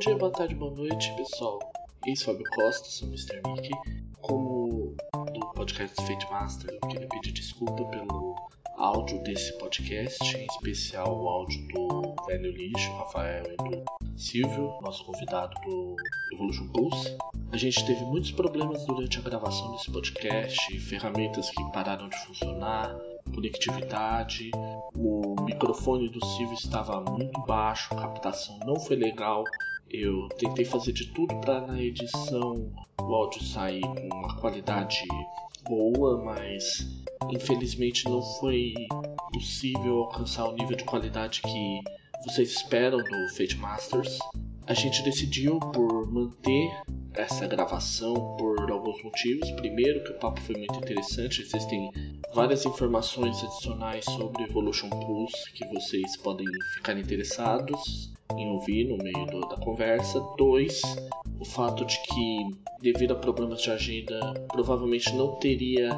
dia, boa tarde, boa noite, pessoal. Esse é Fábio Costa, sou o Mr. Mickey. Como do podcast Fate Master, eu queria pedir desculpa pelo áudio desse podcast, em especial o áudio do Velho Lixo, Rafael e do Silvio, nosso convidado do Evolution Pulse. A gente teve muitos problemas durante a gravação desse podcast, ferramentas que pararam de funcionar, conectividade, o microfone do Silvio estava muito baixo, a captação não foi legal. Eu tentei fazer de tudo para na edição o áudio sair com uma qualidade boa, mas infelizmente não foi possível alcançar o nível de qualidade que vocês esperam do Fate Masters. A gente decidiu por manter essa gravação por alguns motivos. Primeiro, que o papo foi muito interessante, têm várias informações adicionais sobre Evolution Pulse que vocês podem ficar interessados em ouvir no meio do, da conversa. Dois, o fato de que, devido a problemas de agenda, provavelmente não teria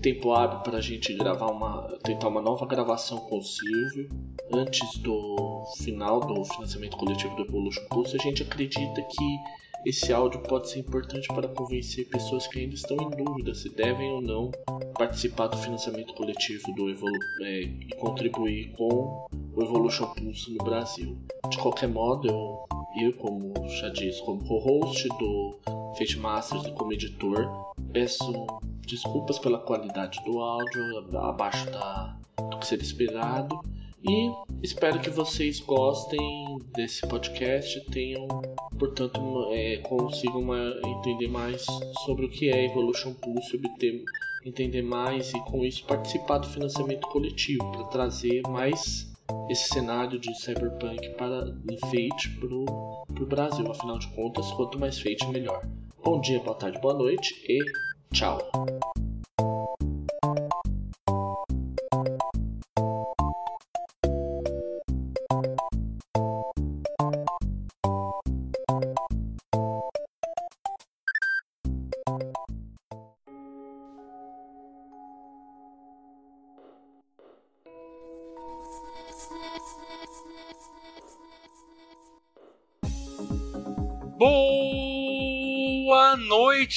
tempo hábil para a gente gravar uma, tentar uma nova gravação com o Silvio antes do final do financiamento coletivo do Evolution Pulse. A gente acredita que esse áudio pode ser importante para convencer pessoas que ainda estão em dúvida se devem ou não participar do financiamento coletivo do Evolu é, e contribuir com o Evolution Pulse no Brasil. De qualquer modo, eu, eu como já disse, como co-host do Fate Masters e como editor, peço desculpas pela qualidade do áudio abaixo da, do que seria esperado e espero que vocês gostem desse podcast, tenham, portanto, é, consigam entender mais sobre o que é Evolution Pulse, obter, entender mais e com isso participar do financiamento coletivo para trazer mais esse cenário de cyberpunk para enfeite para o Brasil. Afinal de contas, quanto mais feito, melhor. Bom dia, boa tarde, boa noite e tchau!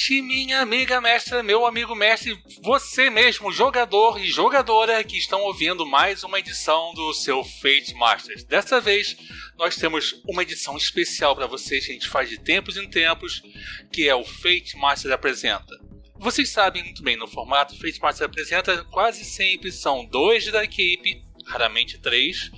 Noite, minha amiga mestra, meu amigo mestre, você mesmo, jogador e jogadora que estão ouvindo mais uma edição do seu Fate Masters. Dessa vez, nós temos uma edição especial para vocês que a gente faz de tempos em tempos, que é o Fate Masters Apresenta. Vocês sabem muito bem, no formato Fate Masters Apresenta, quase sempre são dois da equipe, raramente três,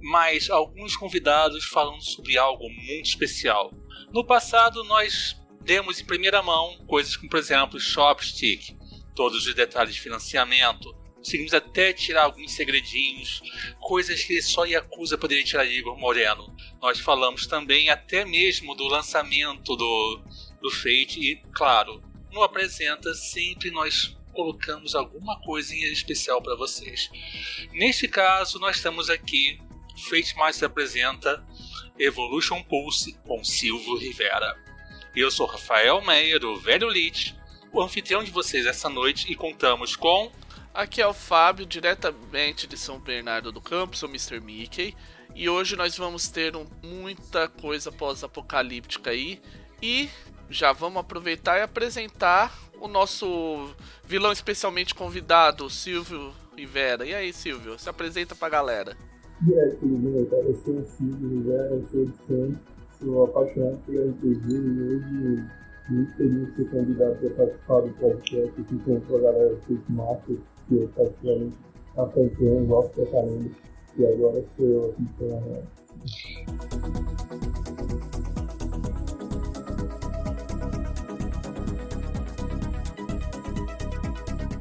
mas alguns convidados falando sobre algo muito especial. No passado, nós demos em primeira mão coisas como, por exemplo, Shopstick, todos os detalhes de financiamento. Conseguimos até tirar alguns segredinhos, coisas que só Yakuza poderia tirar de Igor Moreno. Nós falamos também até mesmo do lançamento do, do Fate e, claro, no Apresenta sempre nós colocamos alguma coisinha especial para vocês. Neste caso, nós estamos aqui, Fate Mais apresenta Evolution Pulse com Silvio Rivera. Eu sou Rafael Meyer, do Velho Lich, o anfitrião de vocês essa noite, e contamos com. Aqui é o Fábio, diretamente de São Bernardo do Campo, sou Mr. Mickey, e hoje nós vamos ter um, muita coisa pós-apocalíptica aí, e já vamos aproveitar e apresentar o nosso vilão especialmente convidado, Silvio Rivera. E aí, Silvio, se apresenta pra galera. E aí, tudo bem? Eu sou o Silvio Rivera, eu sou de Santos, sou apaixonado por RPG e hoje muito feliz de ser convidado para participar do podcast aqui com a galera do Fake Master, que eu particularmente acompanho, gosto pra caramba, e agora sou eu aqui pela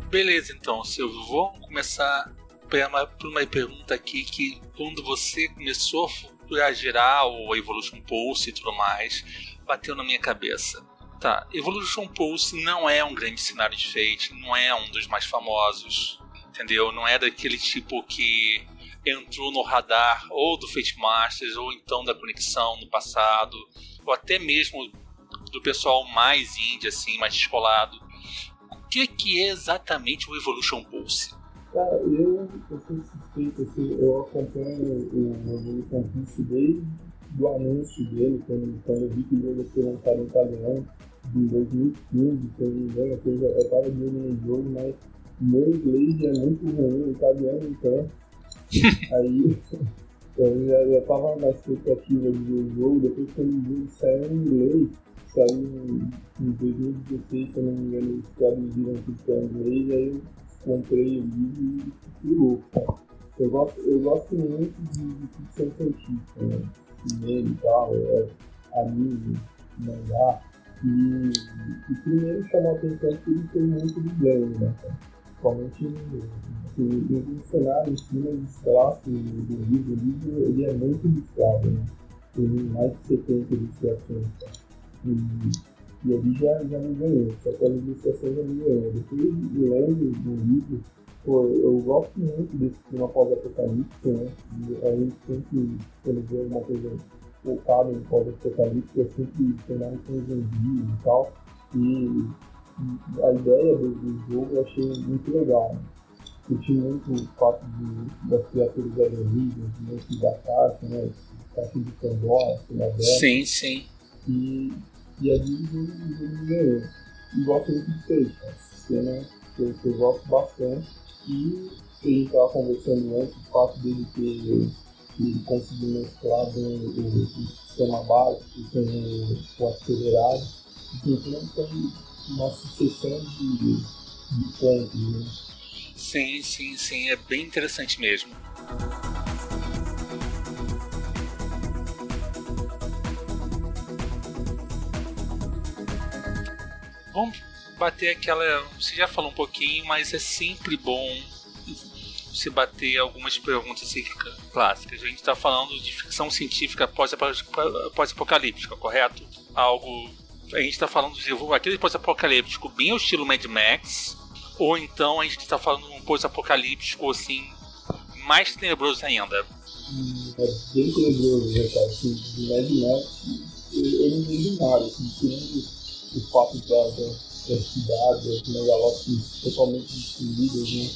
Beleza, então, Silvio, vamos começar por uma pergunta aqui que quando você começou a gerar o Evolution Pulse e tudo mais, bateu na minha cabeça. Tá, Evolution Pulse não é um grande cenário de Fate, não é um dos mais famosos, entendeu? Não é daquele tipo que entrou no radar ou do Fate Masters ou então da conexão no passado, ou até mesmo do pessoal mais indie, assim, mais descolado. O que, que é exatamente o Evolution Pulse? Cara, eu, eu sou suspeito, assim, eu acompanho o Pulse desde do anúncio dele, quando, quando eu vi que o jogo ia ser lançado em italiano, de 2015, se eu não me engano, eu, já, eu tava de no jogo, mas meu inglês é muito ruim, italiano então. Aí eu já, já tava na expectativa de ver o jogo, depois quando o jogo saiu em inglês, saiu em, em 2016, se eu não me engano, eles traduziram tudo para inglês, aí eu comprei o livro e fiquei louco. Eu gosto, eu gosto muito de, de ficção científica, né? Cinema e tal, é, anime, mangá. E, e primeiro chamou a atenção que ele tem muito de ganho, né? Principalmente no cenário em cima dos traços do livro. O livro ele é muito ilustrado, né? Tem mais de 70 ilustrações. E, e ali já, já me ganhou, só que a ilustração já me ganhou. Depois, lendo o livro, Pô, eu gosto muito desse clima pós-apocalíptico, né? E a gente sempre, quando vê alguma coisa focada em pós-apocalíptico, é sempre cenário com zumbi e tal. E, a ideia do, do, jogo eu achei muito legal. Né? Curti muito o fato de, das criaturas alienígenas, dentro da caixa, né? Caixa de Pandora, aberta. Sim, sim. E, e ali o jogo me ganhou. E gosto muito peixe, né? cena que eu, que eu gosto bastante e a gente estava conversando antes, o fato dele ter ele conseguir mesclar bem o, sistema básico com o acelerado, então tem uma sucessão de, de pontos. Né? Sim, sim, sim, é bem interessante mesmo. Vamos bater aquela. Você já falou um pouquinho, mas é sempre bom se bater algumas perguntas clássicas. A gente está falando de ficção científica pós-apocalíptica, correto? Algo. A gente está falando de aquele pós-apocalíptico bem ao estilo Mad Max, ou então a gente está falando de um pós-apocalíptico assim, mais tenebroso ainda. Hum, é bem tenebroso, né, cara? Assim, Mad Max, eu, não vejo nada, assim, o fato da das cidades, as megalópolis totalmente destruídas, né?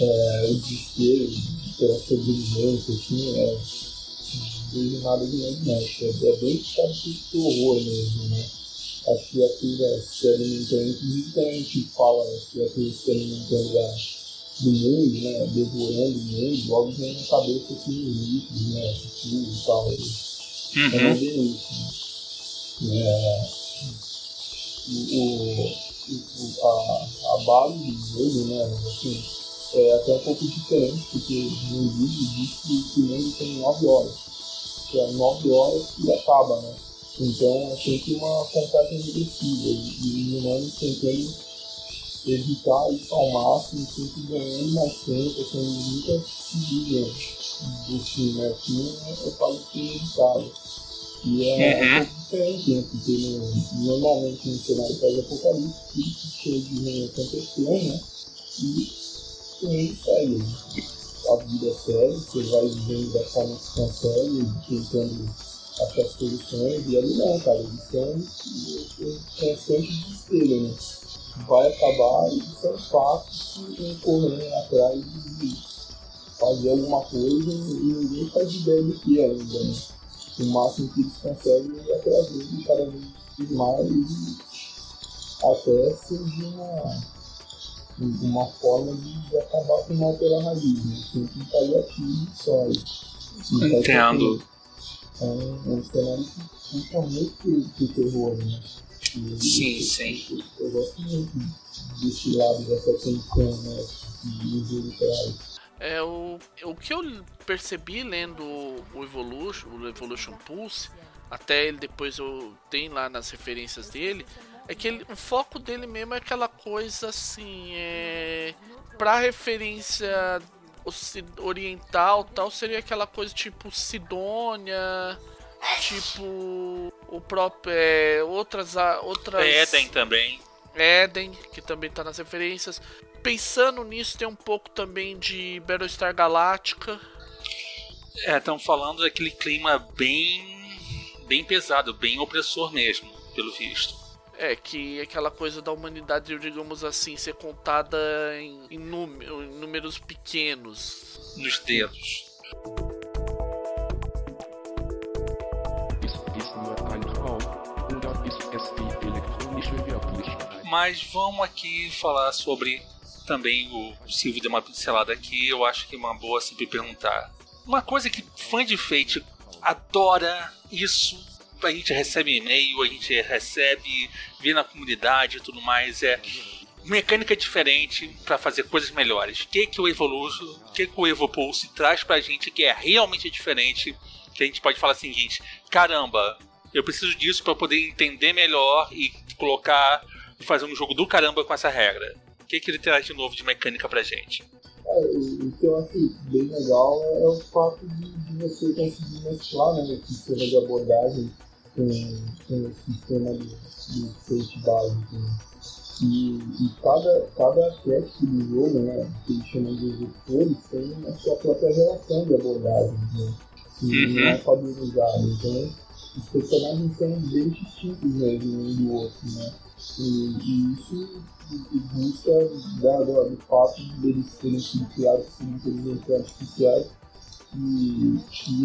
É, o desespero pela sobrevivência, assim, é, vejo nada de mais. É, bem puxado por horror mesmo, né? As criaturas se alimentando, inclusive quando a gente fala as criaturas se alimentando da, do mundo, né? Devorando o mundo, logo vem na cabeça assim, líquidos, né? Futuro e tal. Uhum. É bem isso. Né? É, o, o, a, a base do jogo, né, assim, é até um pouco diferente, porque no vídeo diz que o mundo tem 9 horas, que é 9 horas e acaba, né? Então é sempre uma contagem regressiva, e, o humano tentando evitar isso ao máximo, sempre ganhando mais tempo, sendo nunca seguido do fim, né? O fim é quase que inevitável. E é uhum. um né? Porque no, normalmente no cenário pós-apocalipse, que chega de ruim aconteceu, né? E com segue. Né? A vida segue, você vai vivendo da forma que consegue, tentando achar soluções, e ali não, cara, eles são constante desespero, né? Vai acabar e são fatos que correndo atrás de fazer alguma coisa e ninguém faz ideia do que ainda, né? O máximo que eles conseguem é trazer cada vez mais até surgir uma, uma forma de, acabar com o alternarismo, sempre paliativo só. Entendo. É um, é um cenário que puxa muito pro terror, né? E, sim, sim. Eu, eu, gosto muito desse lado, dessa tensão, né? Que o jogo traz. É, o, o que eu percebi lendo o Evolution, o Evolution Pulse, até ele depois eu tenho lá nas referências dele, é que ele, o foco dele mesmo é aquela coisa assim, é para referência oriental, tal, seria aquela coisa tipo Sidônia, tipo o próprio é, outras outras também. Eden, que também tá nas referências pensando nisso, tem um pouco também de Battlestar Galactica. É, estão falando daquele clima bem bem pesado, bem opressor mesmo, pelo visto. É, que aquela coisa da humanidade, digamos assim, ser contada em, em, número, em números pequenos. Nos dedos. Mas vamos aqui falar sobre também o Silvio deu uma pincelada aqui. Eu acho que é uma boa sempre perguntar. Uma coisa que fã de Fate adora isso. A gente recebe e-mail, a gente recebe, vê na comunidade e tudo mais. É mecânica diferente para fazer coisas melhores. O que, que o Evolution, o que, que o Evopulse traz pra gente que é realmente diferente? Que a gente pode falar o seguinte: caramba, eu preciso disso para poder entender melhor e colocar fazer um jogo do caramba com essa regra. O que, que ele traz de novo de mecânica pra gente? É, o que eu acho bem legal é o fato de, de você conseguir mesclar né, o sistema de abordagem com, com o sistema de, de safety básico. Né? E, e, cada, cada arquétipo do jogo, né, que eles chamam de executores, tem a sua própria relação de abordagem, né, que uhum. não é padronizado. Então, os personagens são bem distintos mesmo um do outro, né? E, e isso busca da, da, do fato deles sido criados por inteligência artificial e,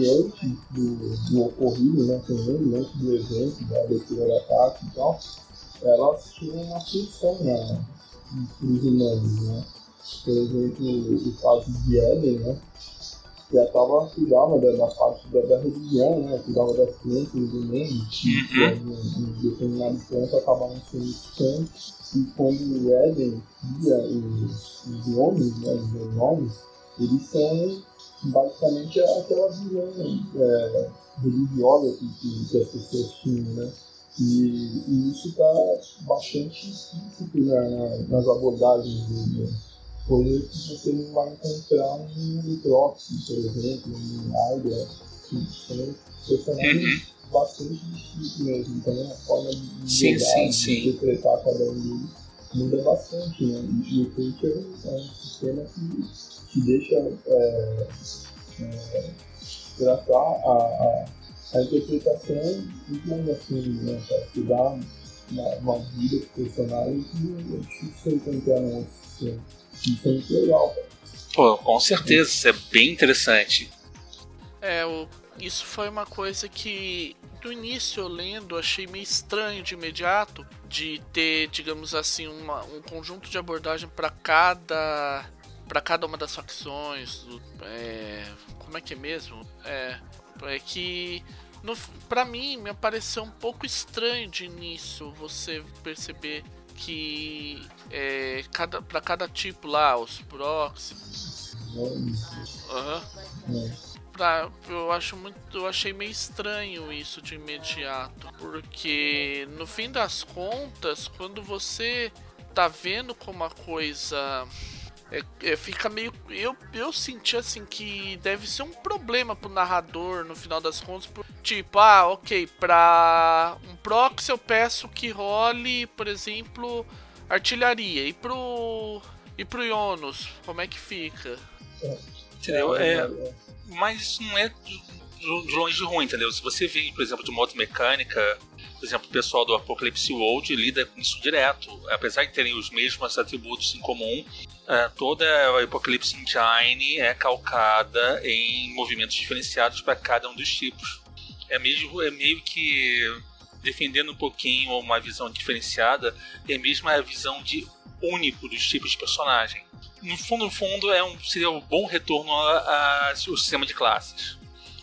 antes do, do ocorrido, né, também, antes do evento, da abertura do ataque e tal, elas tinham uma função né, os humanos, né? Por exemplo, o caso de Eden, né? Que estava cuidava da, da parte da, da, religião, né? Cuidava das crianças do mundo, que em, determinado ponto acabavam sendo santos. E quando o Eden via os, os homens, né? Os homens, eles são basicamente aquela visão é, religiosa que, que as pessoas tinham, né? E, e isso está bastante explícito na, nas abordagens dele. Coisa que você não vai encontrar no Proxy, por exemplo, no Hydra, que são personagens uhum. bastante distintos mesmo. Então a forma de, sim, sim, sim. de interpretar cada um deles muda bastante. Né? E o Fate é, um sistema que, que deixa é, é, tratar a, a a interpretação digamos assim, né, que dá uma, uma vida pro personagem que é difícil encontrar no outro sistema. Legal. Pô, com certeza, isso é bem interessante. É, isso foi uma coisa que do início eu lendo achei meio estranho de imediato de ter, digamos assim, uma, um conjunto de abordagem para cada para cada uma das facções. É, como é que é mesmo? É, é que pra mim me pareceu um pouco estranho de início você perceber que é, cada, para cada tipo lá, os próximos. Uhum. Eu acho muito. Eu achei meio estranho isso de imediato. Porque no fim das contas, quando você tá vendo como a coisa é, é, fica meio. Eu, eu senti assim que deve ser um problema pro narrador no final das contas. Por, tipo, ah, ok, pra um proxy eu peço que role, por exemplo, artilharia. E pro. E pro Ionos, como é que fica? Entendeu? É, mas isso não é de longe de ruim, entendeu? Se você vê, por exemplo, de moto mecânica, por exemplo, o pessoal do Apocalypse World lida com isso direto. Apesar de terem os mesmos atributos em comum, uh, toda a Apocalypse Engine é calcada em movimentos diferenciados para cada um dos tipos. É, mesmo, é meio que defendendo um pouquinho uma visão diferenciada, é mesmo a visão de único dos tipos de personagem. No fundo, no fundo, é um, seria um bom retorno ao sistema de classes.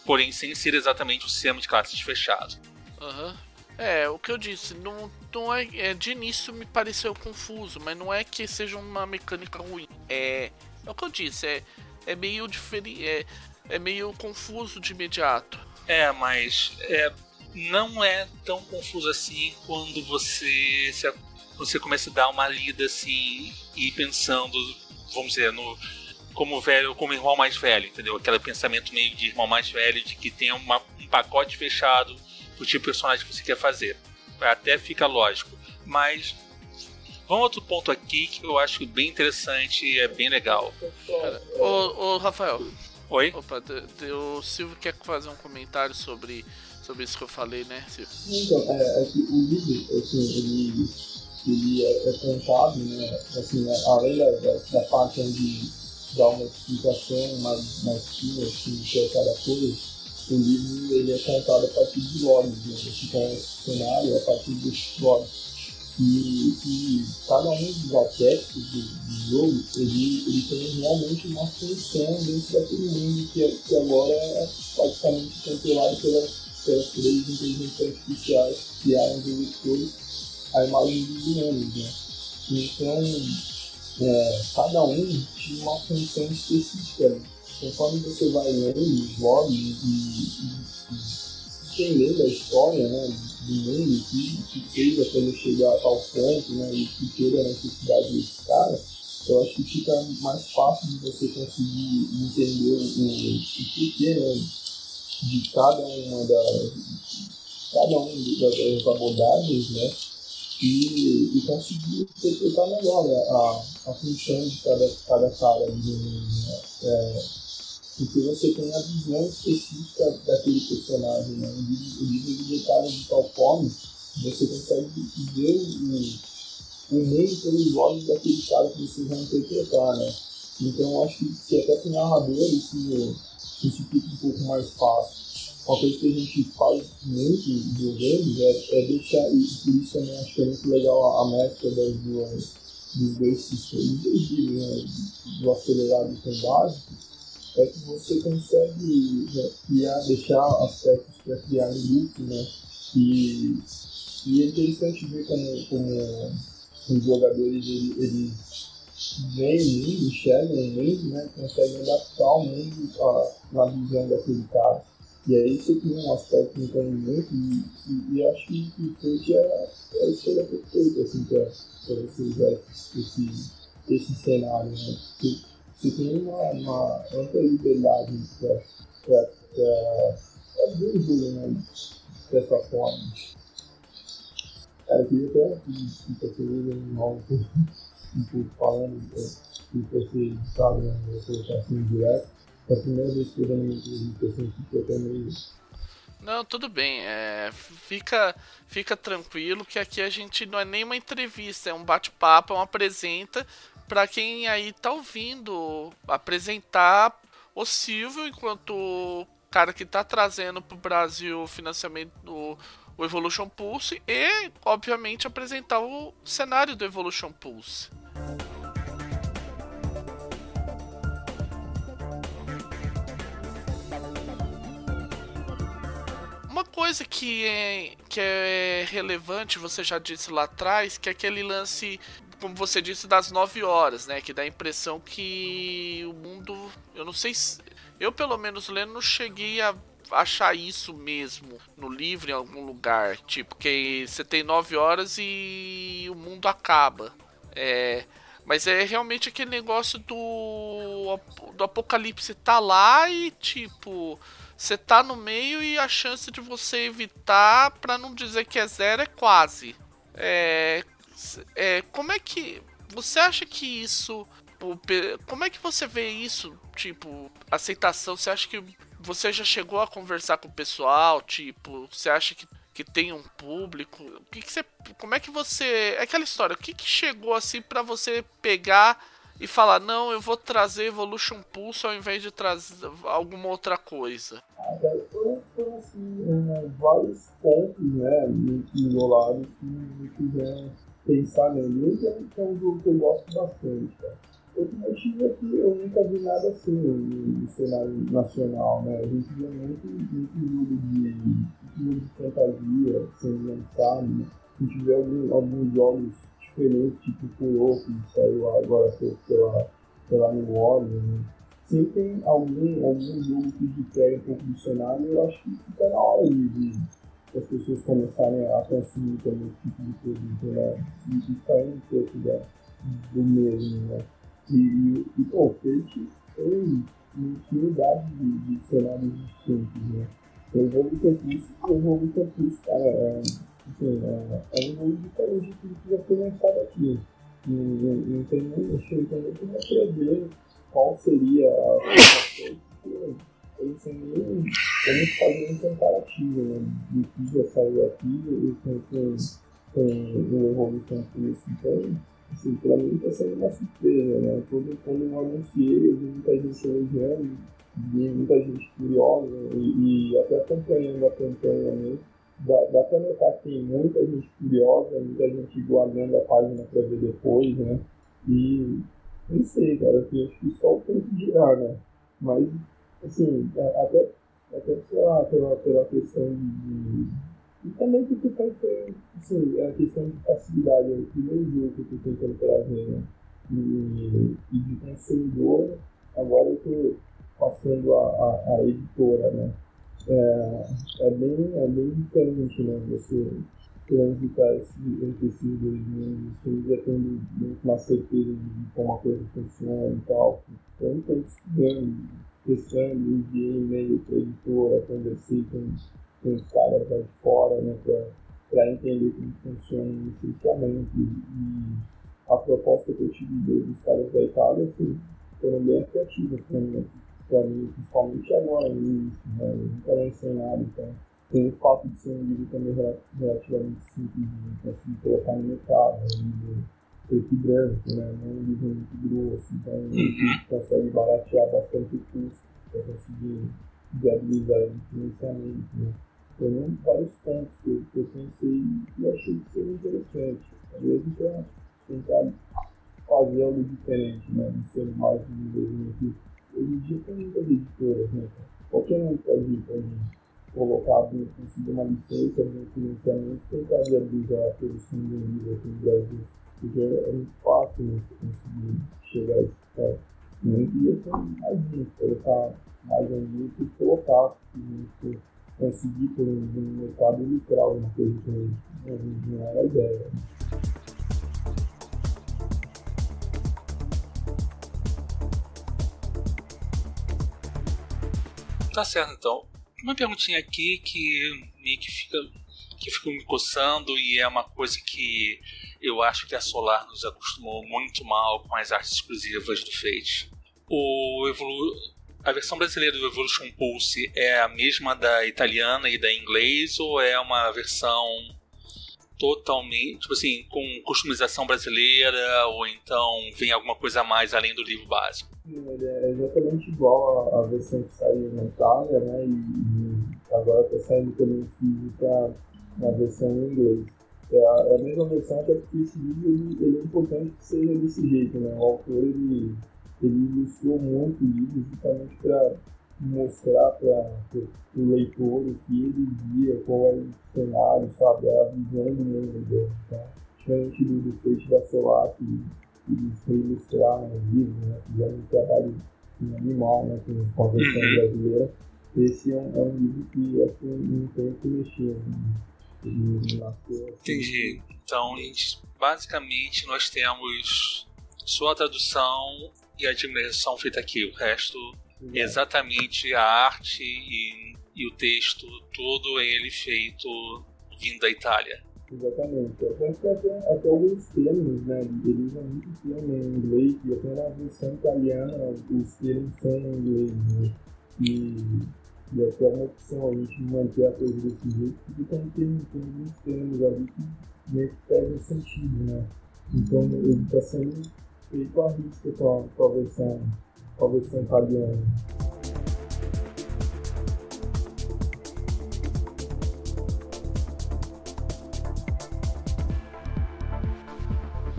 Porém, sem ser exatamente o sistema de classes fechado. Uhum. É, o que eu disse, não, não é, é, De início me pareceu confuso, mas não é que seja uma mecânica ruim. É. É o que eu disse, é, é meio diferente. É, é meio confuso de imediato. É, mas é, não é tão confuso assim quando você se, você começa a dar uma lida assim e pensando, vamos dizer, no como velho, como irmão mais velho, entendeu? Aquele pensamento meio de irmão mais velho de que tem uma, um pacote fechado o tipo de personagem que você quer fazer. Até fica lógico. Mas vamos a outro ponto aqui que eu acho bem interessante e é bem legal. Ô, ô Rafael. Oi? Opa, o Silvio quer fazer um comentário sobre, sobre isso que eu falei, né, Silvio? Então, é, é que o livro, assim, ele, ele é, é contado, né, assim, além da, da, da parte onde dá uma explicação mais, mais fina, assim, de cada coisa, o livro ele é contado a partir de logs, né? Conhece o cenário a partir dos logs. e, e cada um dos aspectos do, do, jogo, ele, ele tem realmente uma função dentro daquele mundo que, que agora é praticamente controlado pelas, pelas três inteligências artificiais que criaram depois a imagem dos humanos, né? Então, é, cada um tinha uma função específica. Conforme você vai lendo os logs e, entendendo a história, né? do mundo que, que fez a coisa chegar a tal ponto, né, e que teve a necessidade desse cara, eu acho que fica mais fácil de você conseguir entender o, o, porquê né, de cada uma das cada um das abordagens, né, e, e conseguir interpretar melhor né, a, a função de cada, cada cara mundo. Né. É, porque você tem a visão específica daquele personagem, né? O livro de detalhes de tal forma você consegue ver o, o meio pelos olhos daquele cara que você vai interpretar, né? Então acho que, que até para o narrador isso, isso fica um pouco mais fácil. Uma coisa que a gente faz muito jogando é, é deixar, e por isso também acho que é muito legal a, a mescla das duas, dos dois sistemas, né? do acelerado e do básico, é que você consegue né, criar, deixar aspectos para criar um grupo, né? E, e é interessante ver como, como os jogadores eles, eles veem o mundo, enxergam o mundo, né? Conseguem adaptar o mundo na visão daquele cara. E aí você cria um aspecto de entendimento e, e, e acho que o Twitch é, é a escolha perfeita assim, para você usar esse, esse cenário, né? Porque, você tem uma, uma ampla liberdade para ver o jogo né, dessa forma. Cara, eu queria até que você veja mal um pouco falando que você sabe, né, eu vou colocar assim direto. É a primeira vez que eu dou uma entrevista assim, que eu até meio não, tudo bem. É, fica, fica tranquilo que aqui a gente não é nem uma entrevista, é um bate-papo, é uma apresenta para quem aí tá ouvindo apresentar o Silvio enquanto cara que tá trazendo pro Brasil o financiamento do o Evolution Pulse e, obviamente, apresentar o cenário do Evolution Pulse. Uma coisa que é, que é relevante, você já disse lá atrás, que é aquele lance como você disse, das 9 horas, né? Que dá a impressão que o mundo. Eu não sei se. Eu, pelo menos, lendo, não cheguei a achar isso mesmo no livro em algum lugar. Tipo, que você tem 9 horas e o mundo acaba. É. Mas é realmente aquele negócio do, do apocalipse tá lá e tipo, você tá no meio e a chance de você evitar, para não dizer que é zero, é quase. É, é, como é que. Você acha que isso. Como é que você vê isso? Tipo, aceitação, você acha que você já chegou a conversar com o pessoal? Tipo, você acha que, que tem um público? O que, que você. Como é que você. É aquela história, o que, que chegou assim para você pegar e falar, não, eu vou trazer Evolution Pulse ao invés de trazer alguma outra coisa? Foram, assim, vários pontos, né, isolados que me fizeram pensar nele. Esse é um jogo que eu gosto bastante, cara. Outro motivo é que eu nunca vi nada assim no, cenário nacional, né? A gente vê muito, muito jogo de, jogo de fantasia sendo lançado, né? A gente vê algum, alguns jogos diferentes, tipo Puro, que saiu agora pela, pela New Orleans, né? Sempre tem algum, algum jogo que difere um pouco do cenário, eu acho que fica na hora de as pessoas começarem a consumir também esse tipo de produto, né? E, e sair um pouco da, do mesmo, né? E, e, e pô, Fate tem infinidade de, de cenários distintos, né? O jogo Campus, o jogo Campus, cara, é, assim, é, é um jogo diferente do que já foi lançado aqui. Não, não, não tem nem, acho que não tem qual seria a eles nem como fazer um comparativo né, do que já saiu aqui e com, o Evolution Plus. Então, assim, pra mim tá sendo uma surpresa, né? Quando, quando eu anunciei, eu vi muita gente elogiando, vi muita gente curiosa e, e até acompanhando a campanha né, dá, dá pra notar que tem muita gente curiosa, muita gente guardando a página pra ver depois, né? E não sei, cara, assim, acho que só o tempo girar, né? Mas, assim, até, até lá, pela, pela questão de. E também porque tá, assim, a questão de facilidade, o primeiro jogo que eu tô tentando trazer, né? E, e de consumidor, agora eu tô passando a, a, a editora, né? É, é, bem, é bem diferente, né? Você transitar esse, entre esses dois mundos, você já tendo mais certeza de como a coisa funciona e tal. Então, eu estou estudando, testando, enviei e-mail para a editora, conversei com, os caras lá de fora, né? Para entender como funciona o licenciamento e a proposta que eu tive dos caras da Itália, assim, foram bem criativas para para mim, principalmente agora no início, né? Eu nunca lancei então tem o fato de ser um livro também relativamente simples de conseguir colocar no mercado, é um livro preto e branco, né? Não é um livro muito grosso, então a gente uhum. consegue baratear bastante o custo para conseguir viabilizar o financiamento, né? Tem vários pontos que eu, que eu pensei e achei que seria interessante, mesmo para tentar fazer algo diferente, né? Não ser mais um desenvolvimento. Hoje em dia tem muitas editoras, né? Qualquer um pode, pode colocar, conseguir uma licença, um financiamento, tentar viabilizar a produção de um livro aqui no Brasil. Porque é muito fácil né, conseguir chegar a esse ponto. E ia ser mais gente, colocar mais um grupo e colocar, gente conseguir por um, um mercado literal, uma coisa que não era a ideia. Tá certo, então. Uma perguntinha aqui que meio que fica, que fica me coçando e é uma coisa que eu acho que a Solar nos acostumou muito mal com as artes exclusivas do Fate. O Evolu a versão brasileira do Evolution Pulse é a mesma da italiana e da inglês ou é uma versão totalmente, tipo assim, com customização brasileira ou então vem alguma coisa a mais além do livro básico? Ele é exatamente igual à versão que saiu na Itália, né? E, agora está saindo também física na versão em inglês. É a, é a mesma versão, até porque esse livro ele, ele, é importante que seja desse jeito, né? O autor ele, ele ilustrou muito o livro justamente para mostrar para o leitor o que ele via, qual era o cenário, sabe, a visão do mundo dele. Tá? Diferente do, do Feixe da Solar, que eles reilustraram o livro, né? fizeram um trabalho animal né? com a versão uhum. brasileira. Esse é um, é um, livro que acho que não tem que mexer. Né? Entendi. Então, basicamente, nós temos só a tradução e a dimensão feita aqui. O resto exatamente a arte e, e, o texto, todo ele feito vindo da Itália. Exatamente. Até, até, até alguns termos, né? Eles usam muito em inglês, e até na versão italiana os termos são em inglês, né? E, e até uma opção a gente manter a coisa desse jeito, porque tem, alguns termos ali que meio que perdem sentido, né? Então ele está sendo feito a risca com a, com a versão talvez sem italiano.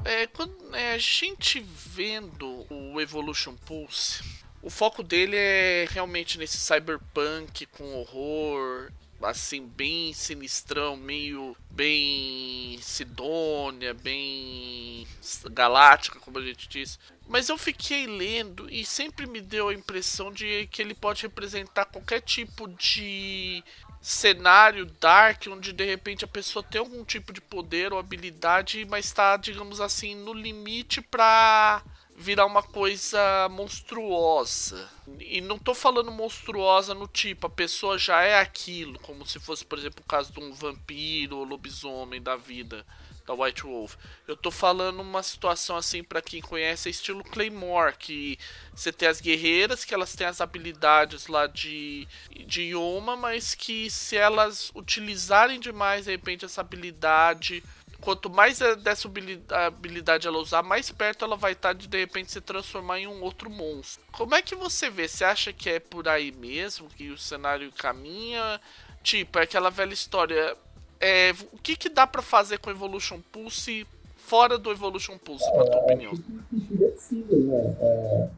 É, quando é, a gente vendo o Evolution Pulse, o foco dele é realmente nesse cyberpunk com horror, assim, bem sinistrão, meio bem Sidônia, bem galáctica, como a gente disse. Mas eu fiquei lendo e sempre me deu a impressão de que ele pode representar qualquer tipo de cenário dark onde de repente a pessoa tem algum tipo de poder ou habilidade, mas está, digamos assim, no limite para virar uma coisa monstruosa. E não tô falando monstruosa no tipo, a pessoa já é aquilo, como se fosse, por exemplo, o caso de um vampiro ou lobisomem da vida da White Wolf. Eu tô falando uma situação assim para quem conhece, é estilo Claymore, que você tem as guerreiras que elas têm as habilidades lá de de Yoma, mas que se elas utilizarem demais de repente essa habilidade quanto mais dessa habilidade ela usar, mais perto ela vai estar de de repente se transformar em um outro monstro. Como é que você vê? Você acha que é por aí mesmo que o cenário caminha? Tipo, é aquela velha história é, o que, que dá para fazer com Evolution Pulse fora do Evolution Pulse, é, na tua opinião? Acho que possível, né? É,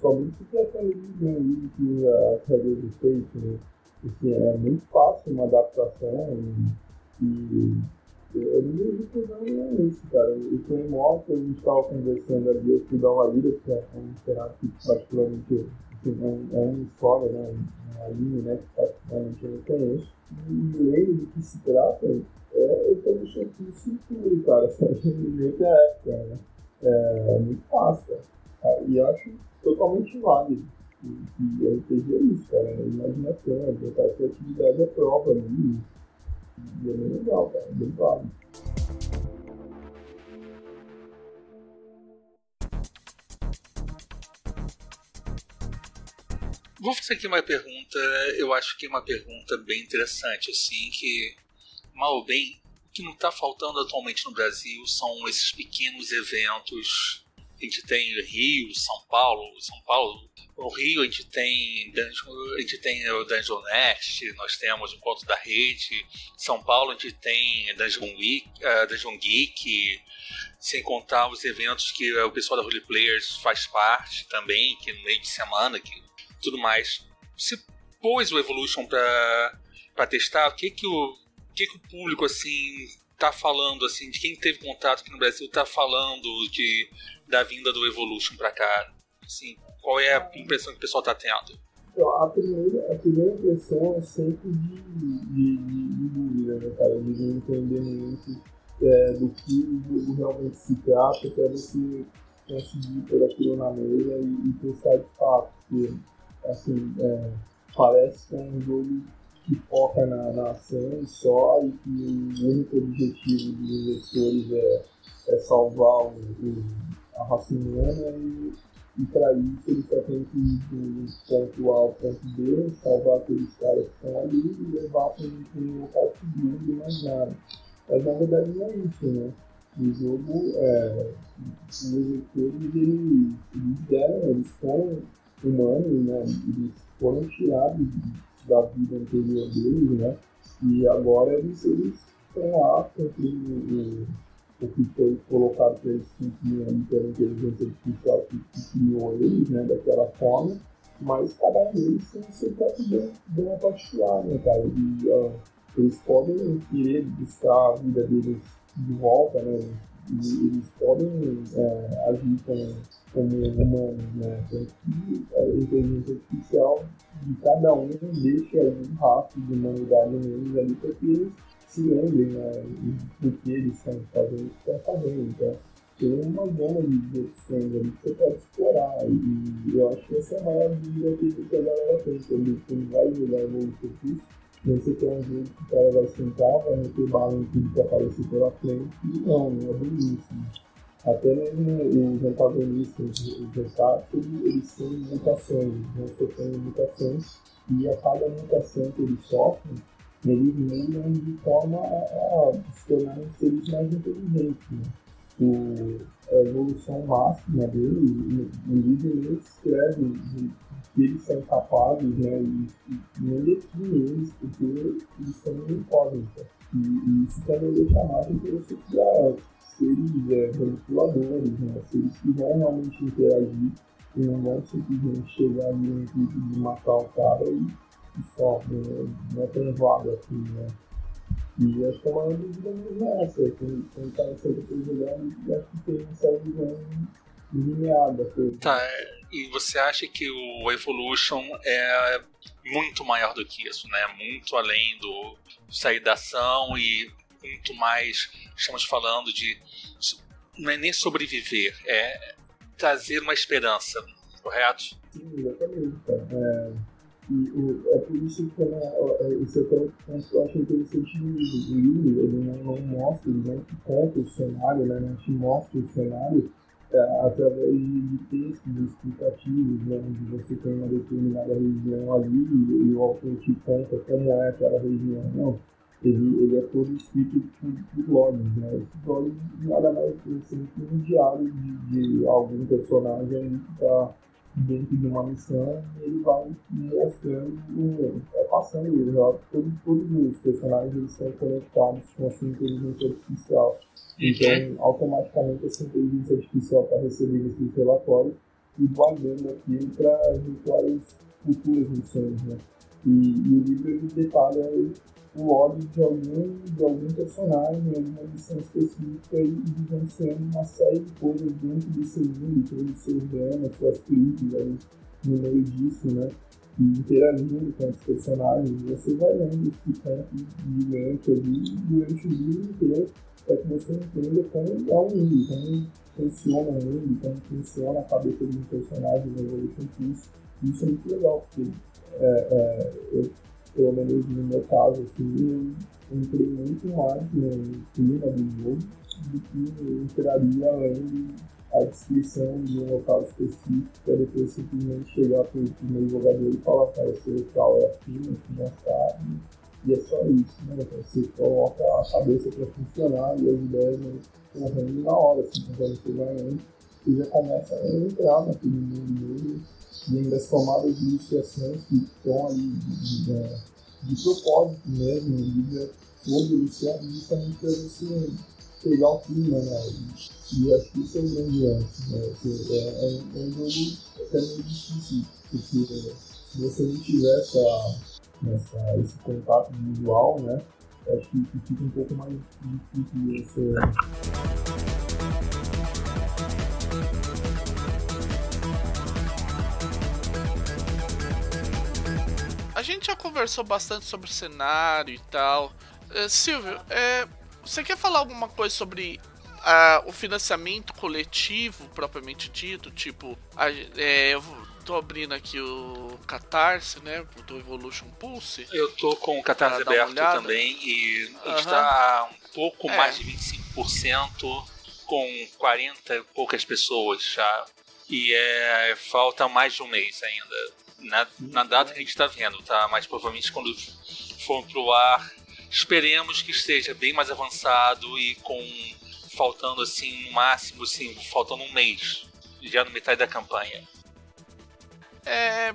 somente atualizam aí que as regras do feito, né? Assim, é muito fácil uma adaptação e eu não vejo problema nisso, cara. E com Moto, a gente estava conversando ali, eu fui dar uma lida, que é um cenário que particularmente assim, é, é uma história, né? Uma linha, né? Que particularmente eu não conheço. E lendo do que se trata, é, eu tô deixando tudo cintura, cara, sabe? Muita época, né? É, é muito fácil, cara. E eu acho totalmente válido. E, e RPG é isso, cara. É imaginação, botar a criatividade à prova ali. E é legal, cara. Bem válido. Vou fazer aqui uma pergunta, eu acho que é uma pergunta bem interessante, assim, que mal ou bem, o que não está faltando atualmente no Brasil são esses pequenos eventos. A gente tem Rio, São Paulo, São Paulo. No Rio a gente tem a gente tem o Dungeon Next, nós temos o Encontro da Rede. São Paulo a gente tem Dungeon, Week, uh, Dungeon Geek, sem contar os eventos que o pessoal da Holy Players faz parte também, que no meio de semana, que tudo mais. Você pôs o Evolution para testar, o que que o que, que o público assim tá falando assim de quem teve contato aqui no Brasil tá falando de da vinda do Evolution para cá assim qual é a impressão que o pessoal tá tendo a primeira, a primeira impressão é sempre de, de, de, de dúvida, né, cara? De não entender muito é, do que o jogo realmente se trata, até você conseguir pôr aquilo na mesa e, e testar de fato. Porque, assim, é, parece que é um jogo que foca na, na ação só e que o único objetivo dos investidores é, é salvar o, o, a raça humana e, e para isso eles só tem que ir do ponto A ao ponto B, salvar aqueles caras que estão ali e levar para um local seguro e mais nada. Mas na verdade não é isso, né? O jogo, é, os executores, eles, eles eles foram humanos, né? Eles foram tirados da vida anterior deles, né? E agora eles, eles estão lá cumprindo o, que foi colocado para eles cumprirem pela inteligência artificial que, criou eles, né? Daquela forma, mas cada um deles tem o seu próprio bem particular, né, cara? E uh, eles podem querer buscar a vida deles de volta, né? E eles podem é, agir como, como humanos, né? Então, que a inteligência artificial de cada um deixa algum rastro de humanidade neles ali para que eles se lembrem né, do que eles estão fazendo o que estão fazendo. Então, tem uma gama de opções ali que você pode explorar. E eu acho que essa é a maior dúvida que a galera tem quando vai jogar Evolution Peace. Você tem um jogo que o cara vai sentar, vai meter bala em tudo que aparecer pela frente. E não, não é bem isso. Né? Até mesmo os antagonistas, os resgates, eles têm mutações, vão sofrendo mutações, e a cada mutação que eles sofrem, eles mudam de forma a, se tornarem seres mais inteligentes. Né? O, a evolução máxima deles, o livro escreve que eles são capazes, né, e, e define eles, porque eles são incógnitas. E, e isso também deixa mais interessante para seres é, manipuladores, né? seres que vão realmente interagir e não vão simplesmente chegar ali no de matar o cara e? Não é tão vago assim, né? E acho que é uma dúvida mesmo essa, quem, quem tá sempre jogando e acho que tem essa visão lineada. Tá, é, e você acha que o Evolution é muito maior do que isso, né? Muito além do sair da ação e muito mais, estamos falando de não é nem sobreviver, é trazer uma esperança, correto? Sim, exatamente. É, e o, é por isso que né, esse é o que eu acho interessante no livro, ele não, não mostra, ele não conta o cenário, né, não te mostra o cenário é, através de, textos explicativos, né, onde você tem uma determinada região ali e, e o autor te conta como é aquela região. Não ele, ele é todo escrito por, por blogs, né? Esses blogs nada mais assim que um diário de, de algum personagem que está dentro de uma missão e ele vai mostrando, é, passando o relato. Todos, todos os personagens eles são conectados com a sua inteligência artificial. Então, automaticamente, essa inteligência artificial está recebendo esses relatórios e guardando aquilo para eventuais futuras missões. Né? E, e o livro ele detalha o ódio de algum, de algum personagem, alguma missão específica e vivenciando uma série de coisas dentro desse mundo, todos os seus dramas, suas aí no meio disso, né? E interagindo com os personagens, você vai lendo esse campo gigante ali durante o livro inteiro para que você entenda como é um mundo, como funciona o mundo, como funciona a cabeça de um personagem no Evolution Plus. Isso é muito legal, porque é, é, eu pelo menos no meu caso, assim, eu entrei muito mais no clima do jogo do que entraria além a descrição de um local específico para depois simplesmente chegar para o meu jogador e falar, cara, esse local é assim, não está, e é só isso, né? Então, você coloca a cabeça para funcionar e as ideias correndo na hora, assim, quando você vai indo, você já começa a entrar naquele mundo mesmo e ainda as tomadas de iniciações que estão ali de, de, de propósito mesmo, de todo iniciado justamente para você pegar o clima, né? E acho que isso é um grande lance, né? É, é, é um jogo até meio difícil, porque se você não tiver essa, essa, esse contato visual, né? Acho que fica um pouco mais difícil de você gente já conversou bastante sobre o cenário e tal. Uh, Silvio, é, você quer falar alguma coisa sobre uh, o financiamento coletivo propriamente dito? Tipo, a, é, eu tô abrindo aqui o Catarse, né? Do Evolution Pulse. Eu tô com o Catarse aberto também e uhum. está um pouco é. mais de 25% com 40 e poucas pessoas já. E é, falta mais de um mês ainda na, na data que a gente está vendo, tá? Mas provavelmente quando for pro ar, esperemos que esteja bem mais avançado e com faltando assim no máximo, assim, faltando um mês, já no metade da campanha. É,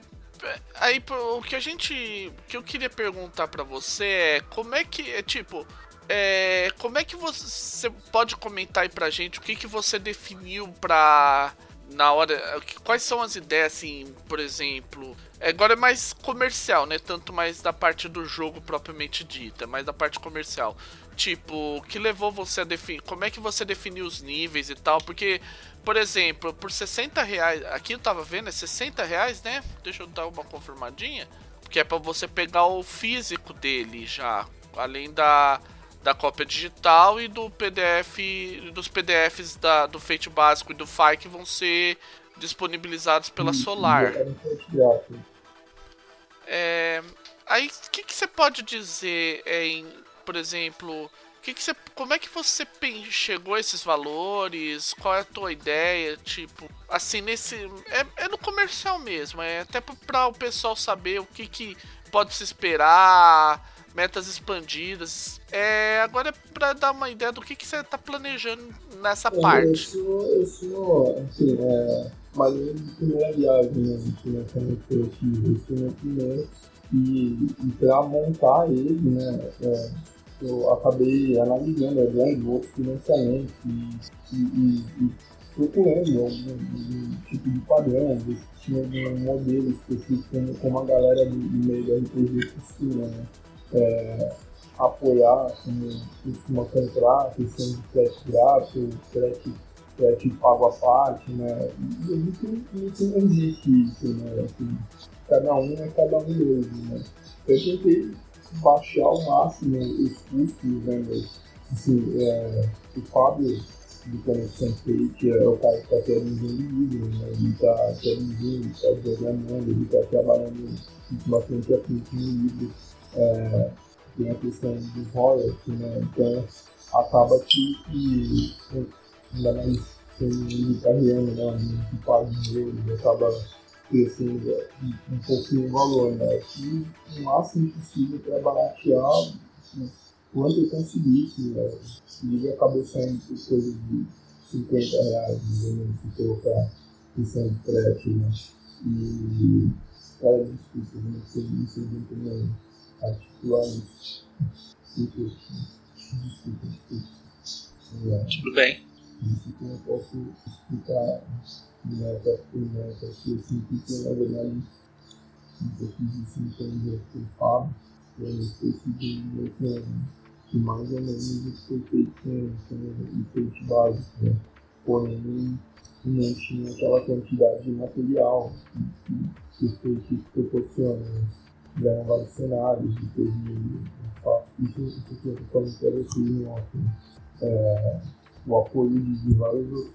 aí o que a gente, o que eu queria perguntar para você é como é que é tipo é, como é que você pode comentar aí pra gente o que que você definiu pra na hora. Quais são as ideias, assim, por exemplo. Agora é mais comercial, né? Tanto mais da parte do jogo propriamente dita, mais da parte comercial. Tipo, o que levou você a definir. Como é que você definiu os níveis e tal? Porque, por exemplo, por 60 reais. Aqui eu tava vendo, é 60 reais, né? Deixa eu dar uma confirmadinha. Que é para você pegar o físico dele já. Além da da cópia digital e do PDF dos PDFs da, do Fate básico e do FI que vão ser disponibilizados pela Solar. É, aí, o que, que você pode dizer em, por exemplo, que que você, como é que você chegou a esses valores? Qual é a tua ideia? Tipo, assim, nesse. É, é no comercial mesmo, é até para o pessoal saber o que, que pode se esperar metas expandidas. É, agora é pra dar uma ideia do que, que você tá planejando nessa parte. Eu sou, assim, é, mais ou menos de primeira viagem, né, financiamento coletivo, primeiro, e, e pra montar ele, né, é, eu acabei analisando, olhando outros financiamentos e, e, e procurando algum, algum, tipo de padrão, ver se tinha algum modelo específico como, como a galera do, do meio da RPG costuma, né? É, apoiar, como costuma comprar, de frete grátis, frete, pago à parte, né? Isso não existe isso, né? Assim, cada um é cada um mesmo, né? Eu tentei baixar ao máximo os custos, né? Mas, assim, é, o Fábio do Conexão Fate é o cara que está produzindo livro, né? Ele está produzindo, está programando, ele está trabalhando bastante afim com livros é, tem a questão dos royalties, né? Então acaba que, ainda mais sendo italiano, né? Que paga dinheiro, acaba crescendo um pouquinho o valor, né? E o máximo possível para baratear quanto eu conseguisse, né? E acabou saindo por coisa de 50 reais, se colocar questão de frete, né? E, cara, desculpa, não sei, não sei bem como isso. Tudo bem. Isso que eu posso explicar meta por meta, que assim, que na verdade, isso aqui de 5 anos eu fui Fábio, eu não sei se de que mais ou menos isso foi feito com, efeito básico, né? porém não tinha aquela quantidade de material que, que o feito proporciona. Né? Ganham vários cenários, e teve isso, isso que eu falando para vocês off. É, o apoio de, de várias,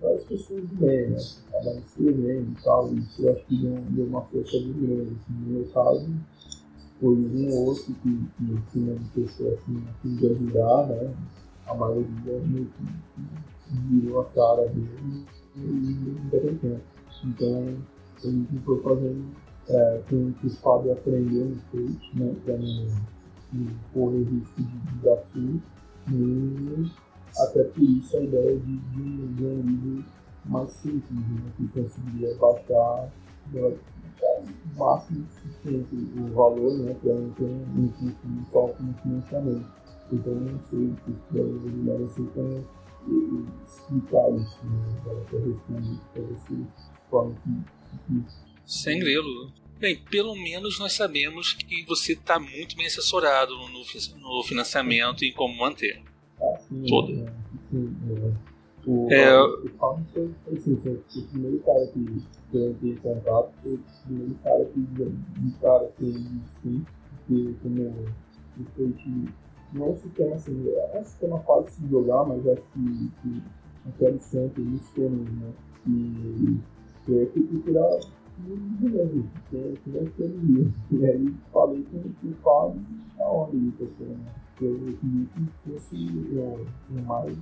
várias pessoas do meio, né? Cada escrevendo e tal, isso eu acho que deu, deu uma força muito grande. Assim, no meu caso, foi um ou outro que, que se manifestou assim, a fim de ajudar, né? A maioria meio que virou a cara dele e não teve tempo. Então, a gente foi é, com que o Fábio aprendeu no skate, né? Pra não, não correr risco de desafio. E até por isso a ideia de, de, de um livro mais simples, né, que conseguiria baixar o máximo suficiente o valor né, para não ter um custo de falta no financiamento. Então não sei se vocês ajudar você para explicar isso, né, para responder para você de forma que, Sem grilo. Bem, pelo menos nós sabemos que você está muito bem assessorado no, no financiamento e como manter. Assim, Toda. É, sim, é. O, É, o Fábio foi, foi, assim, foi o primeiro cara que que eu entrei em contato, foi o primeiro cara que de cara que eu disse porque como foi que não é um sistema assim, é um sistema fácil de jogar, mas acho que, que quero sempre isso termos, né? E eu fui procurar E aí falei com, o Fábio na hora de pessoa, né? eu queria que fosse o, o mais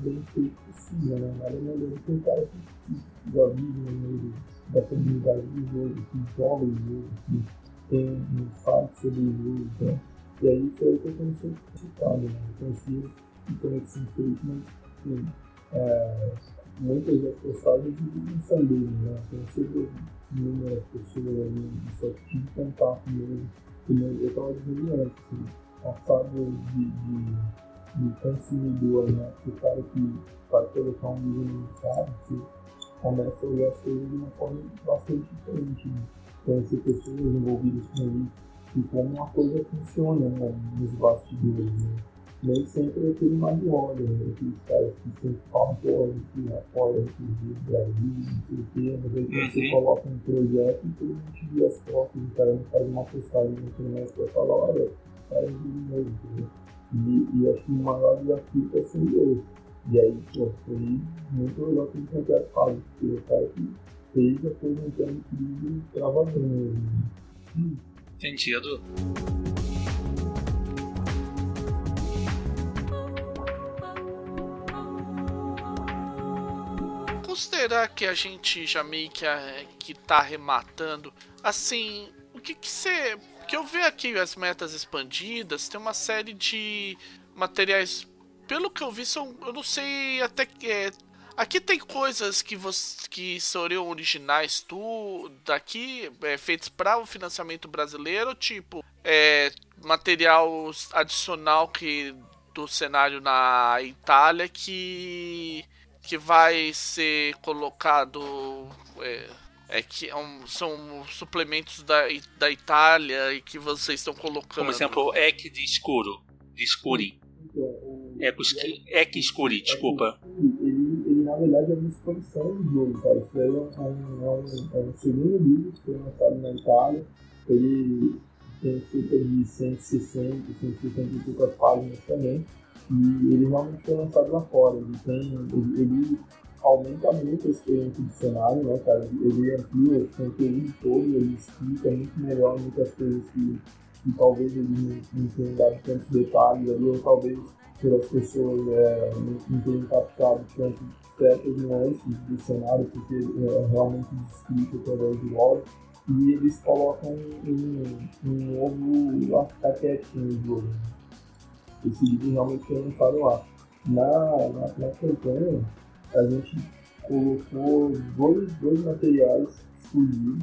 bem feito possível, né? Nada melhor que um cara que, que já da comunidade do jogo, que joga o jogo, que tem um site sobre o jogo? E aí foi o que eu comecei a participar, né? Eu conheci o Conexão mas enfim, é, muitas das postagens não são dele, né? Conheci inúmeras pessoas ali, só tive contato mesmo, eu estava dizendo antes, assim, passado de, de, de consumidor, né? O cara que vai colocar um livro no mercado, você começa a olhar as coisas de uma forma bastante diferente, né? Conhecer pessoas envolvidas com isso e como uma coisa funciona né? nos bastidores, né? Nem sempre é aquele mais de roda, né? Aqueles caras que sempre falam, pô, a gente apoia o Brasil, não sei o quê, mas aí quando você Uhum. coloca um projeto, todo mundo te vê as fotos, o cara não faz uma postagem na internet pra falar, olha, cara de novo, entendeu? E, e acho que o maior desafio está sendo esse. E aí, pô, foi muito legal que o Santiago faz, porque o cara que fez apresentando tudo trabalhando mesmo. Hum, Entendido. Considerar que a gente já meio que, é, que tá arrematando, assim, o que que você. Que eu vejo aqui as metas expandidas, tem uma série de materiais. Pelo que eu vi, são. Eu não sei até que. É, aqui tem coisas que, você, que seriam originais tu daqui, é, feitos para o financiamento brasileiro, tipo, é, material adicional que do cenário na Itália que que vai ser colocado é, é que é um- são suplementos da, da Itália e que vocês estão colocando. Como exemplo, Ek de escuro. De escuri. Então, esqui- Ek escuri, desculpa. Ele, ele, na verdade, é uma expansão do jogo, cara. Isso aí é um, é um, é um segundo livro que foi lançado na Itália. Ele tem cerca de 160, 160 e poucas páginas também. E ele realmente foi lançado lá fora. Ele, tem, ele, ele aumenta muito a experiência do cenário, né, cara? Ele amplia o conteúdo todo, ele explica muito melhor muitas coisas que, que talvez ele não, não tenha dado tantos detalhes ali, ou talvez pelas pessoas é, não, tenham captado tanto certas nuances do cenário, porque é realmente descrito através de logo. E eles colocam um, um novo arquétipo no jogo. Esse livro realmente foi lançado lá. Na, na, na campanha, a gente colocou dois, dois materiais exclusivos,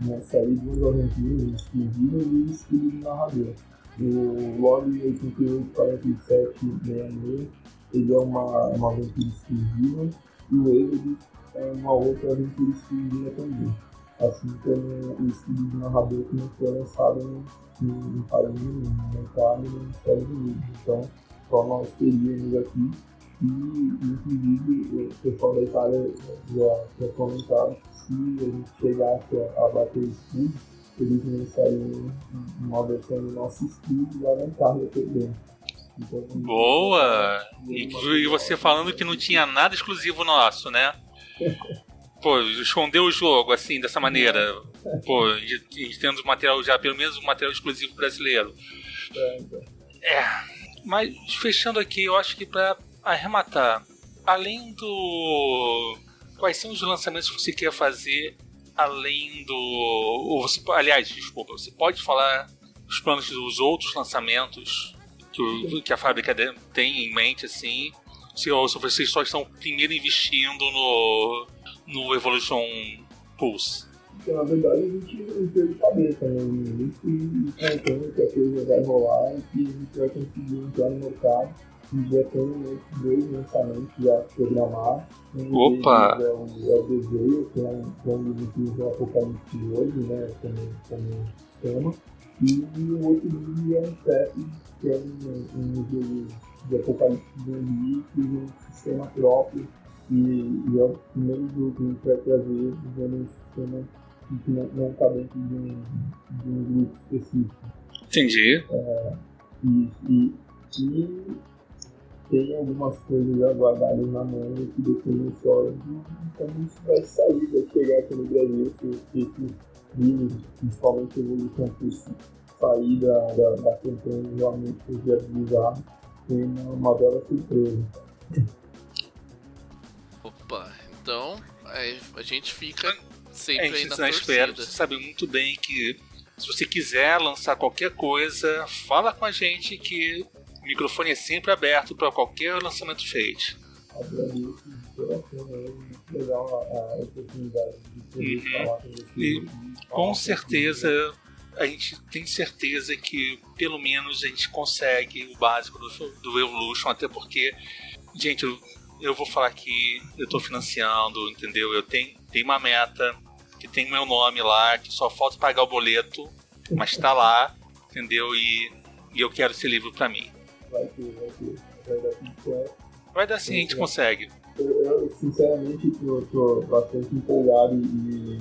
né, saí duas aventuras exclusivas e estilo de narrador. O Log 884766 ele é uma, uma aventura exclusiva e o Exodus é uma outra aventura exclusiva também. Assim como o estilo de narrador que não foi lançado em, em Paris, no mercado nos Estados Unidos. Então, só nós teríamos aqui e, inclusive, o pessoal da Itália já tinha comentado que se a gente chegasse a, a bater escudo, eles lançariam uma versão do nosso escudo lá na Itália também. Então, Boa! E, e você falando que não tinha nada exclusivo nosso, né? Pô, escondeu o jogo assim, dessa maneira. Pô, a gente tendo material já, pelo menos um material exclusivo brasileiro. É. Mas fechando aqui, eu acho que para arrematar, além do. Quais são os lançamentos que você quer fazer além do. Ou você, aliás, desculpa, você pode falar os planos dos outros lançamentos que, que a fábrica tem em mente, assim, se, ou se vocês só estão primeiro investindo no, no Evolution Pulse? Porque na verdade a gente não teve cabeça né? e contando que a coisa vai rolar e que a gente vai conseguir entrar no mercado. E já tem dois lançamentos já programados. Um Opa! É o, é o Desejo, que é um, dos filmes do Apocalipse hoje, né? Como, como tema. E o outro livro é um CEP, que é um, um de Apocalipse zumbi, que um sistema próprio e, e é o primeiro jogo que a gente vai trazer usando um sistema que não, não está dentro de um, de um grupo específico. Entendi. É, e, e, e, tem algumas coisas aguardadas na mão que dependem só de como isso vai sair, vai chegar aqui no Brasil, que esses livros, principalmente o Evolution Plus, sair da, da, da campanha realmente viabilizar, tem uma, uma bela surpresa. Opa, então a gente fica sempre é, a gente aí na espera. Você sabe muito bem que se você quiser lançar qualquer coisa, fala com a gente que o microfone é sempre aberto para qualquer lançamento feito. Agradeço é legal a, oportunidade de poder uhum. falar com você. E com certeza a gente tem certeza que pelo menos a gente consegue o básico do, do Evolution, até porque, gente, eu, vou falar que eu estou financiando, entendeu? Eu tenho, tenho uma meta que tem meu nome lá, que só falta pagar o boleto, mas está lá, entendeu? E, e eu quero esse livro para mim. Vai ter, vai ter. Vai dar tudo certo. Vai dar sim, a gente consegue. Eu, eu sinceramente estou bastante empolgado e,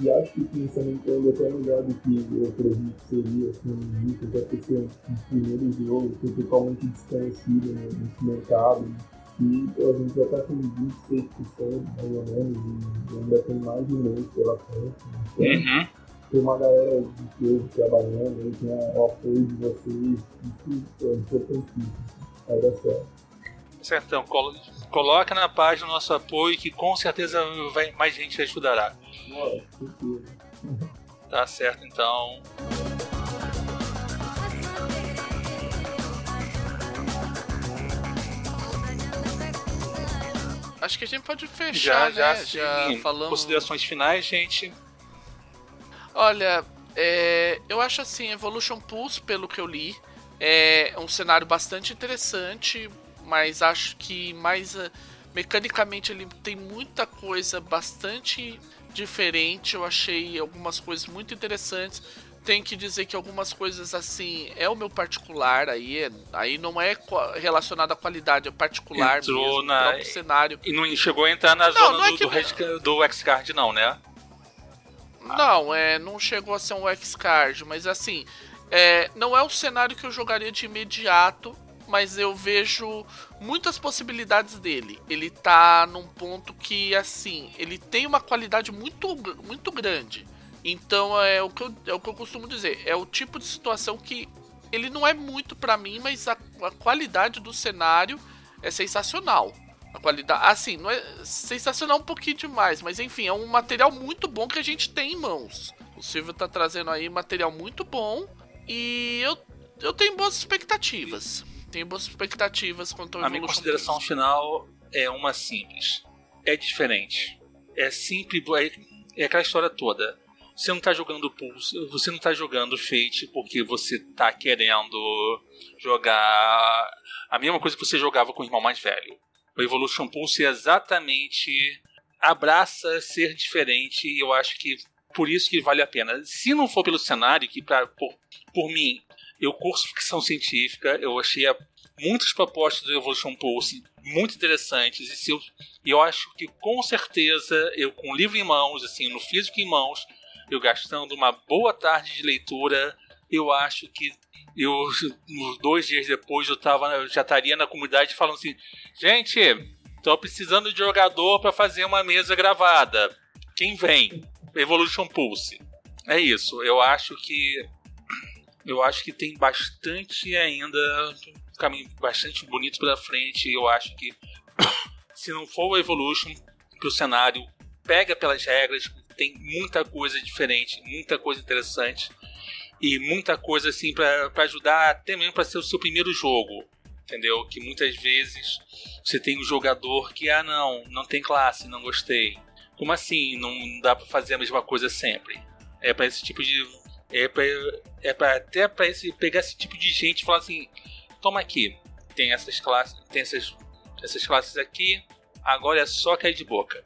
e acho que o financiamento ainda até melhor do que eu acredito que seria, assim, visto até por ser um primeiro jogo, totalmente desconhecido né, nesse mercado. E a gente já está com 26% mais ou menos, e ainda tem mais de um mês pela frente. Então, uhum. tem uma galera de peso trabalhando, tem o apoio de vocês, isso é importantíssimo. Vai dar certo. Certo, então, coloca na página o nosso apoio que com certeza vai, mais gente ajudará. Tá certo, então. Acho que a gente pode fechar, já, né? Já, já falamos. Considerações finais, gente. Olha, é, eu acho assim, Evolution Pulse, pelo que eu li, é um cenário bastante interessante, mas acho que mais uh, mecanicamente ele tem muita coisa bastante diferente. Eu achei algumas coisas muito interessantes. Tem que dizer que algumas coisas assim é o meu particular aí, aí não é relacionado à qualidade, é particular Entrou mesmo, na... próprio cenário. E não chegou a entrar na não, zona não é do, que... do, do X-Card não, né? Não, é, não chegou a ser um X-Card, mas assim, é, não é o cenário que eu jogaria de imediato, mas eu vejo muitas possibilidades dele. Ele tá num ponto que, assim, ele tem uma qualidade muito, muito grande. Então é o, que eu, é o que eu costumo dizer. É o tipo de situação que ele não é muito para mim, mas a, a, qualidade do cenário é sensacional. A qualidade, assim, não é sensacional um pouquinho demais, mas enfim, é um material muito bom que a gente tem em mãos. O Silvio tá trazendo aí material muito bom e eu, eu tenho boas expectativas tenho boas expectativas quanto ao A minha consideração final é uma simples. é diferente. É sempre. É, é aquela história toda. Você não tá jogando Pulse, você não tá jogando Fate porque você tá querendo jogar a mesma coisa que você jogava com o irmão mais velho. O Evolution Pulse é exatamente abraça ser diferente e eu acho que por isso que vale a pena. Se não for pelo cenário, que pra, por, por mim, eu curso ficção científica, eu achei a, muitas propostas do Evolution Pulse muito interessantes e eu, eu acho que com certeza eu com o livro em mãos, assim, no físico em mãos, eu gastando uma boa tarde de leitura, eu acho que eu, uns dois dias depois, eu, tava, eu já estaria na comunidade falando assim: gente, tô precisando de jogador para fazer uma mesa gravada. Quem vem? Evolution Pulse. É isso. Eu acho que. Eu acho que tem bastante ainda. Um caminho bastante bonito pela frente. Eu acho que. Se não for o Evolution, que o cenário pega pelas regras, tem muita coisa diferente, muita coisa interessante e muita coisa assim para ajudar até mesmo para ser o seu primeiro jogo, entendeu? Que muitas vezes você tem um jogador que ah não, não tem classe, não gostei. Como assim? Não dá para fazer a mesma coisa sempre? É para esse tipo de é para é para até para esse pegar esse tipo de gente e falar assim, toma aqui, tem essas classes, tem essas essas classes aqui, agora é só cair de boca.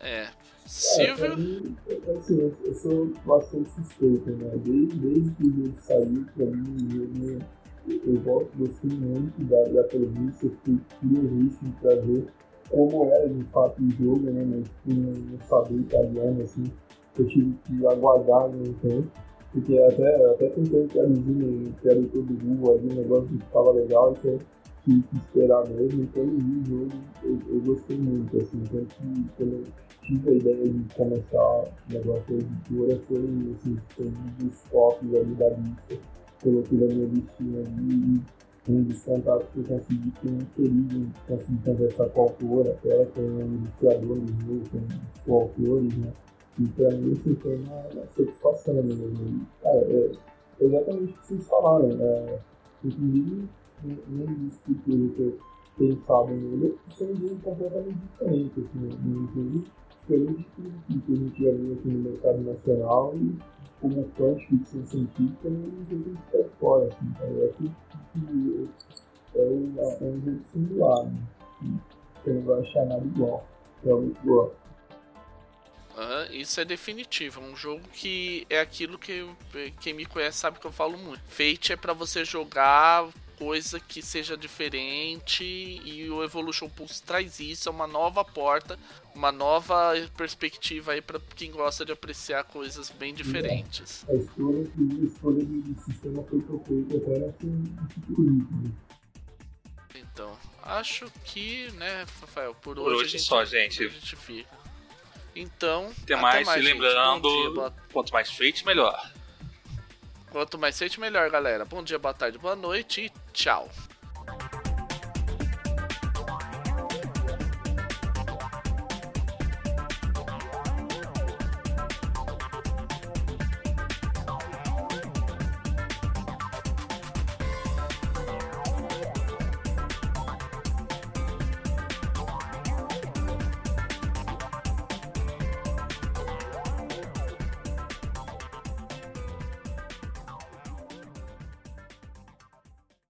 É, Silvio? É, assim, eu sou bastante suspeito, né? Desde, desde que o jogo saiu, pra mim, o jogo, eu gosto, gostei muito da, da premissa, fiquei curiosíssimo pra ver como era de fato o jogo, né? Mas não, não sabia italiano, assim, eu tive que aguardar um tempo. Porque até, até tentei traduzir no tradutor do Google ali, o negócio que estava legal, então tive que esperar mesmo. Então, o jogo eu, eu gostei muito, assim, tanto que quando tive a ideia de começar o negócio da editora foi assim, foi um dos toques ali da lista. Coloquei na minha listinha ali e um dos contatos que eu consegui foi um querido, consegui conversar com o autor, até com um ilustrador do jogo, com os autores, né? E pra mim assim, foi uma, uma satisfação mesmo. Cara, é, exatamente o que vocês falaram. É, inclusive, um dos futuros que eu pensava nele é um jogo completamente diferente. Assim, no do que a gente já viu aqui no mercado nacional e como fã de ficção científica não jogo de fora. Assim, parece que é, um, é um jogo similar, né? Você não vai achar nada igual. Realmente igual. Uhum, isso é definitivo. É um jogo que é aquilo que quem me conhece sabe que eu falo muito. Fate é para você jogar coisa que seja diferente e o Evolution Pulse traz isso, é uma nova porta, uma nova perspectiva aí para quem gosta de apreciar coisas bem diferentes. A escolha, a escolha do sistema foi até nesse Então, acho que, né, Rafael, por, por hoje, hoje gente, só, gente. A gente fica. Então, até mais, mais lembrando, dia, quanto mais feito, melhor. Quanto mais sente, melhor, galera. Bom dia, boa tarde, boa noite e tchau.